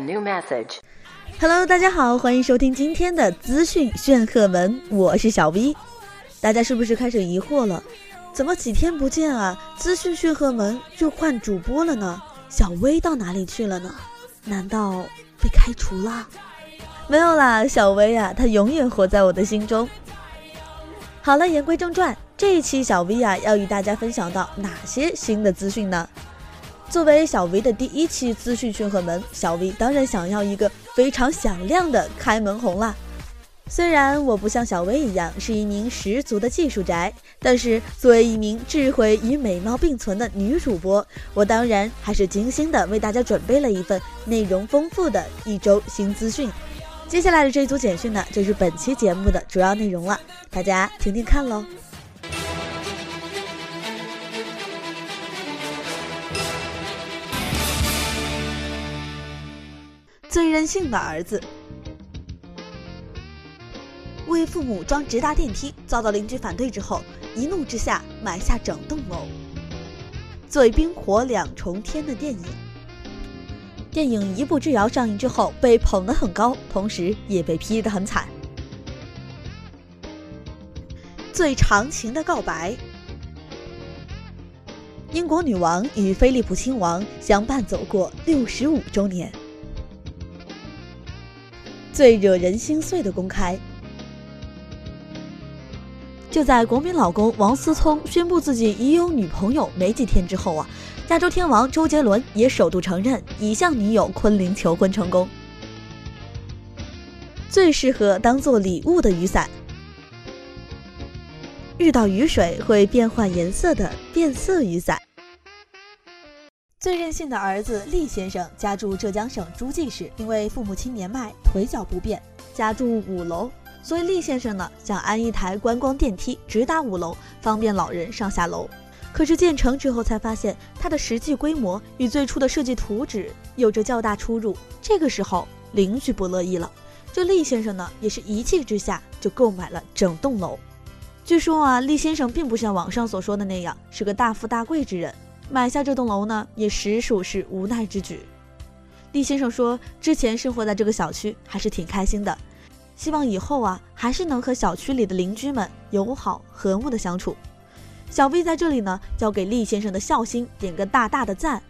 New message. Hello，大家好，欢迎收听今天的资讯炫赫门，我是小 V。大家是不是开始疑惑了？怎么几天不见啊？资讯炫赫门就换主播了呢？小薇到哪里去了呢？难道被开除了？没有啦，小薇啊，她永远活在我的心中。好了，言归正传，这一期小 V 啊，要与大家分享到哪些新的资讯呢？作为小 V 的第一期资讯炫赫门，小 V 当然想要一个非常响亮的开门红啦。虽然我不像小薇一样是一名十足的技术宅，但是作为一名智慧与美貌并存的女主播，我当然还是精心的为大家准备了一份内容丰富的一周新资讯。接下来的这一组简讯呢，就是本期节目的主要内容了，大家听听看喽。最任性的儿子。为父母装直达电梯，遭到邻居反对之后，一怒之下买下整栋楼。最冰火两重天的电影，电影《一步之遥》上映之后被捧得很高，同时也被批得很惨。最长情的告白，英国女王与菲利普亲王相伴走过六十五周年。最惹人心碎的公开。就在国民老公王思聪宣布自己已有女朋友没几天之后啊，亚洲天王周杰伦也首度承认已向女友昆凌求婚成功。最适合当做礼物的雨伞，遇到雨水会变换颜色的变色雨伞。最任性的儿子厉先生家住浙江省诸暨市，因为父母亲年迈，腿脚不便，家住五楼。所以厉先生呢，想安一台观光电梯，直达五楼，方便老人上下楼。可是建成之后才发现，它的实际规模与最初的设计图纸有着较大出入。这个时候，邻居不乐意了。这厉先生呢，也是一气之下就购买了整栋楼。据说啊，厉先生并不像网上所说的那样是个大富大贵之人，买下这栋楼呢，也实属是无奈之举。厉先生说，之前生活在这个小区还是挺开心的。希望以后啊，还是能和小区里的邻居们友好和睦的相处。小 V 在这里呢，交给厉先生的孝心点个大大的赞。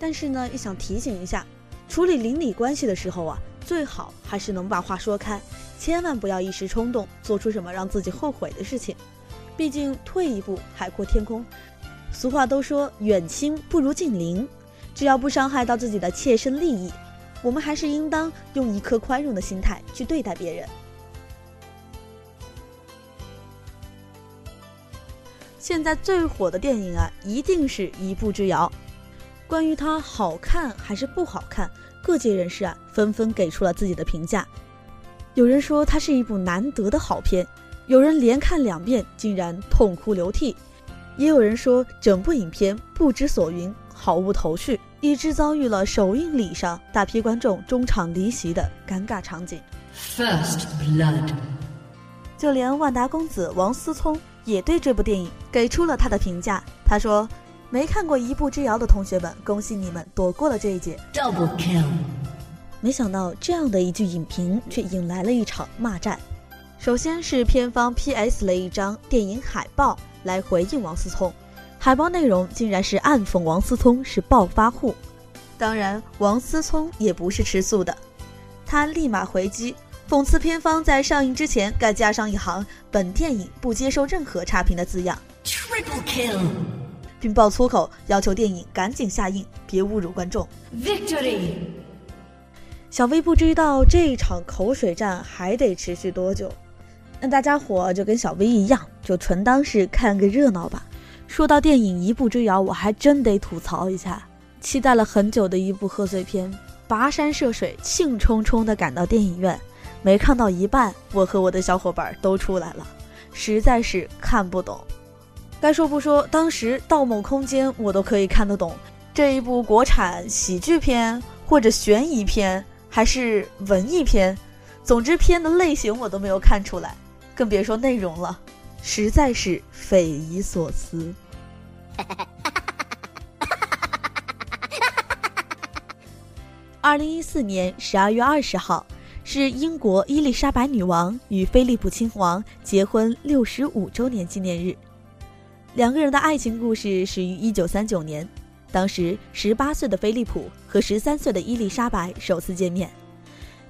但是呢，也想提醒一下，处理邻里关系的时候啊，最好还是能把话说开，千万不要一时冲动做出什么让自己后悔的事情。毕竟退一步海阔天空，俗话都说远亲不如近邻。只要不伤害到自己的切身利益，我们还是应当用一颗宽容的心态去对待别人。现在最火的电影啊，一定是一步之遥。关于它好看还是不好看，各界人士啊纷纷给出了自己的评价。有人说它是一部难得的好片，有人连看两遍竟然痛哭流涕，也有人说整部影片不知所云，毫无头绪。以致遭遇了首映礼上大批观众中场离席的尴尬场景。First blood，就连万达公子王思聪也对这部电影给出了他的评价。他说：“没看过《一步之遥》的同学们，恭喜你们躲过了这一劫。” Double kill。没想到这样的一句影评却引来了一场骂战。首先是片方 PS 了一张电影海报来回应王思聪。海报内容竟然是暗讽王思聪是暴发户，当然王思聪也不是吃素的，他立马回击，讽刺片方在上映之前该加上一行“本电影不接受任何差评”的字样，并爆粗口，要求电影赶紧下映，别侮辱观众。Victory！小薇不知道这一场口水战还得持续多久，那大家伙就跟小薇一样，就纯当是看个热闹吧。说到电影《一步之遥》，我还真得吐槽一下，期待了很久的一部贺岁片，跋山涉水，兴冲冲地赶到电影院，没看到一半，我和我的小伙伴都出来了，实在是看不懂。该说不说，当时《盗梦空间》我都可以看得懂，这一部国产喜剧片或者悬疑片还是文艺片，总之片的类型我都没有看出来，更别说内容了。实在是匪夷所思。二零一四年十二月二十号，是英国伊丽莎白女王与菲利普亲王结婚六十五周年纪念日。两个人的爱情故事始于一九三九年，当时十八岁的菲利普和十三岁的伊丽莎白首次见面。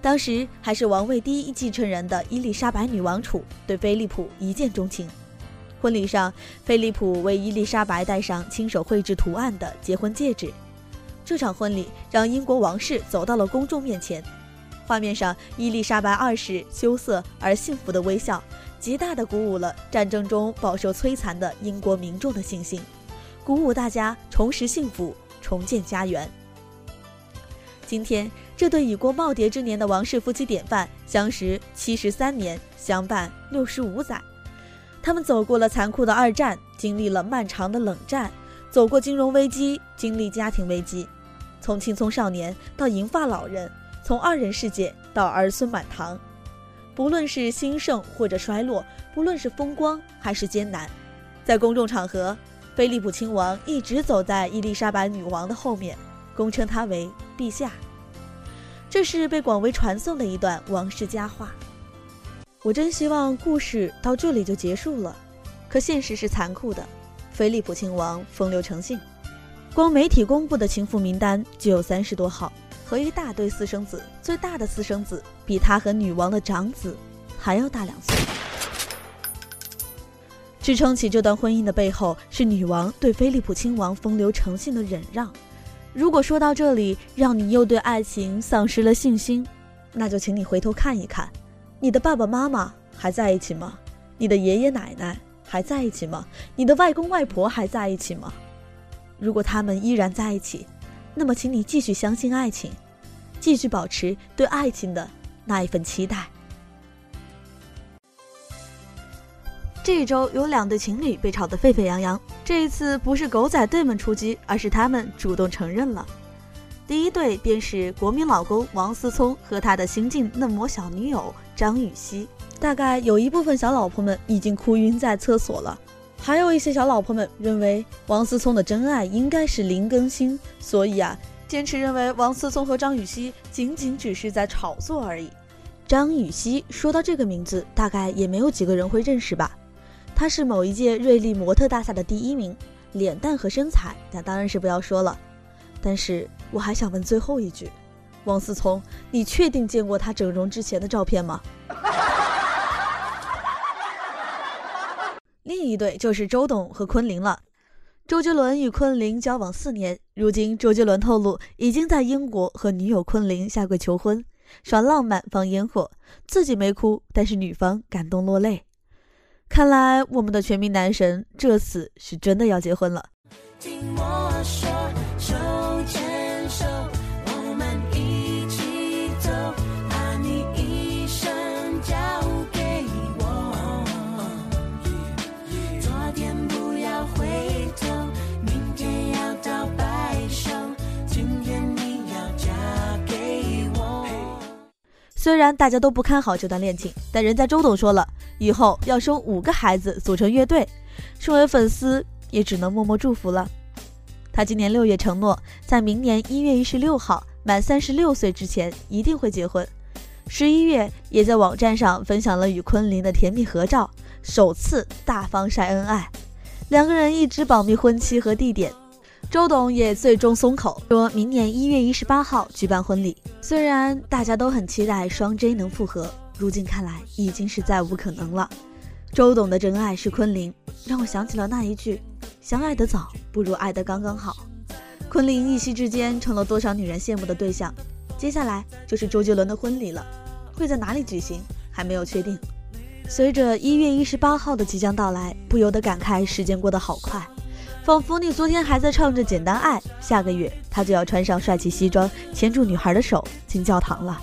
当时还是王位第一继承人的伊丽莎白女王储对菲利普一见钟情。婚礼上，菲利普为伊丽莎白戴上亲手绘制图案的结婚戒指。这场婚礼让英国王室走到了公众面前。画面上，伊丽莎白二世羞涩而幸福的微笑，极大的鼓舞了战争中饱受摧残的英国民众的信心，鼓舞大家重拾幸福，重建家园。今天，这对已过耄耋之年的王室夫妻典范相识七十三年，相伴六十五载。他们走过了残酷的二战，经历了漫长的冷战，走过金融危机，经历家庭危机。从青葱少年到银发老人，从二人世界到儿孙满堂，不论是兴盛或者衰落，不论是风光还是艰难，在公众场合，菲利普亲王一直走在伊丽莎白女王的后面，恭称她为陛下。这是被广为传颂的一段王室佳话。我真希望故事到这里就结束了，可现实是残酷的，菲利普亲王风流成性。光媒体公布的情妇名单就有三十多号，和一大堆私生子，最大的私生子比他和女王的长子还要大两岁。支撑起这段婚姻的背后，是女王对菲利普亲王风流成性的忍让。如果说到这里让你又对爱情丧失了信心，那就请你回头看一看，你的爸爸妈妈还在一起吗？你的爷爷奶奶还在一起吗？你的外公外婆还在一起吗？如果他们依然在一起，那么请你继续相信爱情，继续保持对爱情的那一份期待。这一周有两对情侣被吵得沸沸扬扬，这一次不是狗仔队们出击，而是他们主动承认了。第一对便是国民老公王思聪和他的新晋嫩模小女友张雨绮。大概有一部分小老婆们已经哭晕在厕所了。还有一些小老婆们认为王思聪的真爱应该是林更新，所以啊，坚持认为王思聪和张雨绮仅仅只是在炒作而已。张雨绮说到这个名字，大概也没有几个人会认识吧？她是某一届瑞丽模特大赛的第一名，脸蛋和身材那当然是不要说了。但是我还想问最后一句，王思聪，你确定见过她整容之前的照片吗？另一对就是周董和昆凌了。周杰伦与昆凌交往四年，如今周杰伦透露已经在英国和女友昆凌下跪求婚，耍浪漫放烟火，自己没哭，但是女方感动落泪。看来我们的全民男神这次是真的要结婚了。听我说，虽然大家都不看好这段恋情，但人家周董说了，以后要生五个孩子组成乐队，身为粉丝也只能默默祝福了。他今年六月承诺，在明年一月一十六号满三十六岁之前一定会结婚。十一月也在网站上分享了与昆凌的甜蜜合照，首次大方晒恩爱，两个人一直保密婚期和地点。周董也最终松口，说明年一月一十八号举办婚礼。虽然大家都很期待双 J 能复合，如今看来已经是再无可能了。周董的真爱是昆凌，让我想起了那一句：相爱的早不如爱的刚刚好。昆凌一夕之间成了多少女人羡慕的对象。接下来就是周杰伦的婚礼了，会在哪里举行还没有确定。随着一月一十八号的即将到来，不由得感慨时间过得好快。仿佛你昨天还在唱着《简单爱》，下个月他就要穿上帅气西装，牵住女孩的手进教堂了。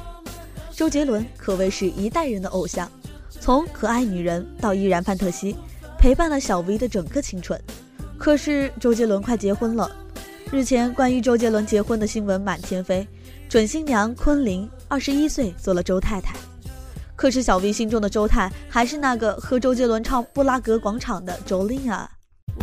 周杰伦可谓是一代人的偶像，从可爱女人到依然范特西，陪伴了小 V 的整个青春。可是周杰伦快结婚了，日前关于周杰伦结婚的新闻满天飞，准新娘昆凌二十一岁做了周太太。可是小 V 心中的周太还是那个和周杰伦唱《布拉格广场》的周令啊。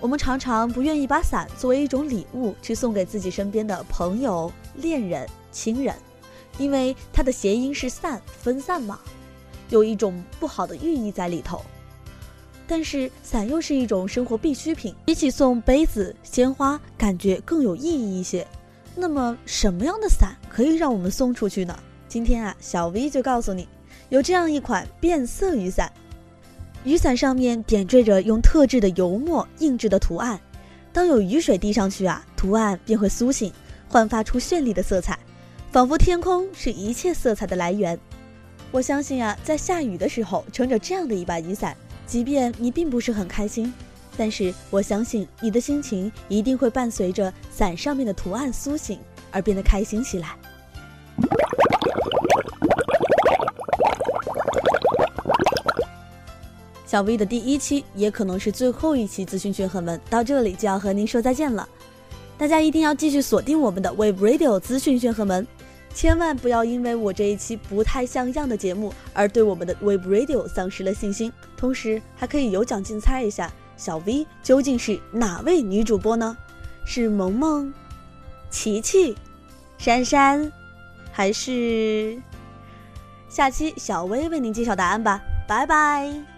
我们常常不愿意把伞作为一种礼物去送给自己身边的朋友、恋人、亲人，因为它的谐音是散，分散嘛，有一种不好的寓意在里头。但是伞又是一种生活必需品，比起送杯子、鲜花，感觉更有意义一些。那么什么样的伞可以让我们送出去呢？今天啊，小 V 就告诉你，有这样一款变色雨伞。雨伞上面点缀着用特制的油墨印制的图案，当有雨水滴上去啊，图案便会苏醒，焕发出绚丽的色彩，仿佛天空是一切色彩的来源。我相信啊，在下雨的时候撑着这样的一把雨伞，即便你并不是很开心，但是我相信你的心情一定会伴随着伞上面的图案苏醒而变得开心起来。小 V 的第一期也可能是最后一期资讯讯和门，到这里就要和您说再见了。大家一定要继续锁定我们的 Wave Radio 资讯讯和门，千万不要因为我这一期不太像样的节目而对我们的 Wave Radio 丧失了信心。同时，还可以有奖竞猜一下，小 V 究竟是哪位女主播呢？是萌萌、琪琪、珊珊，还是？下期小薇为您揭晓答案吧，拜拜。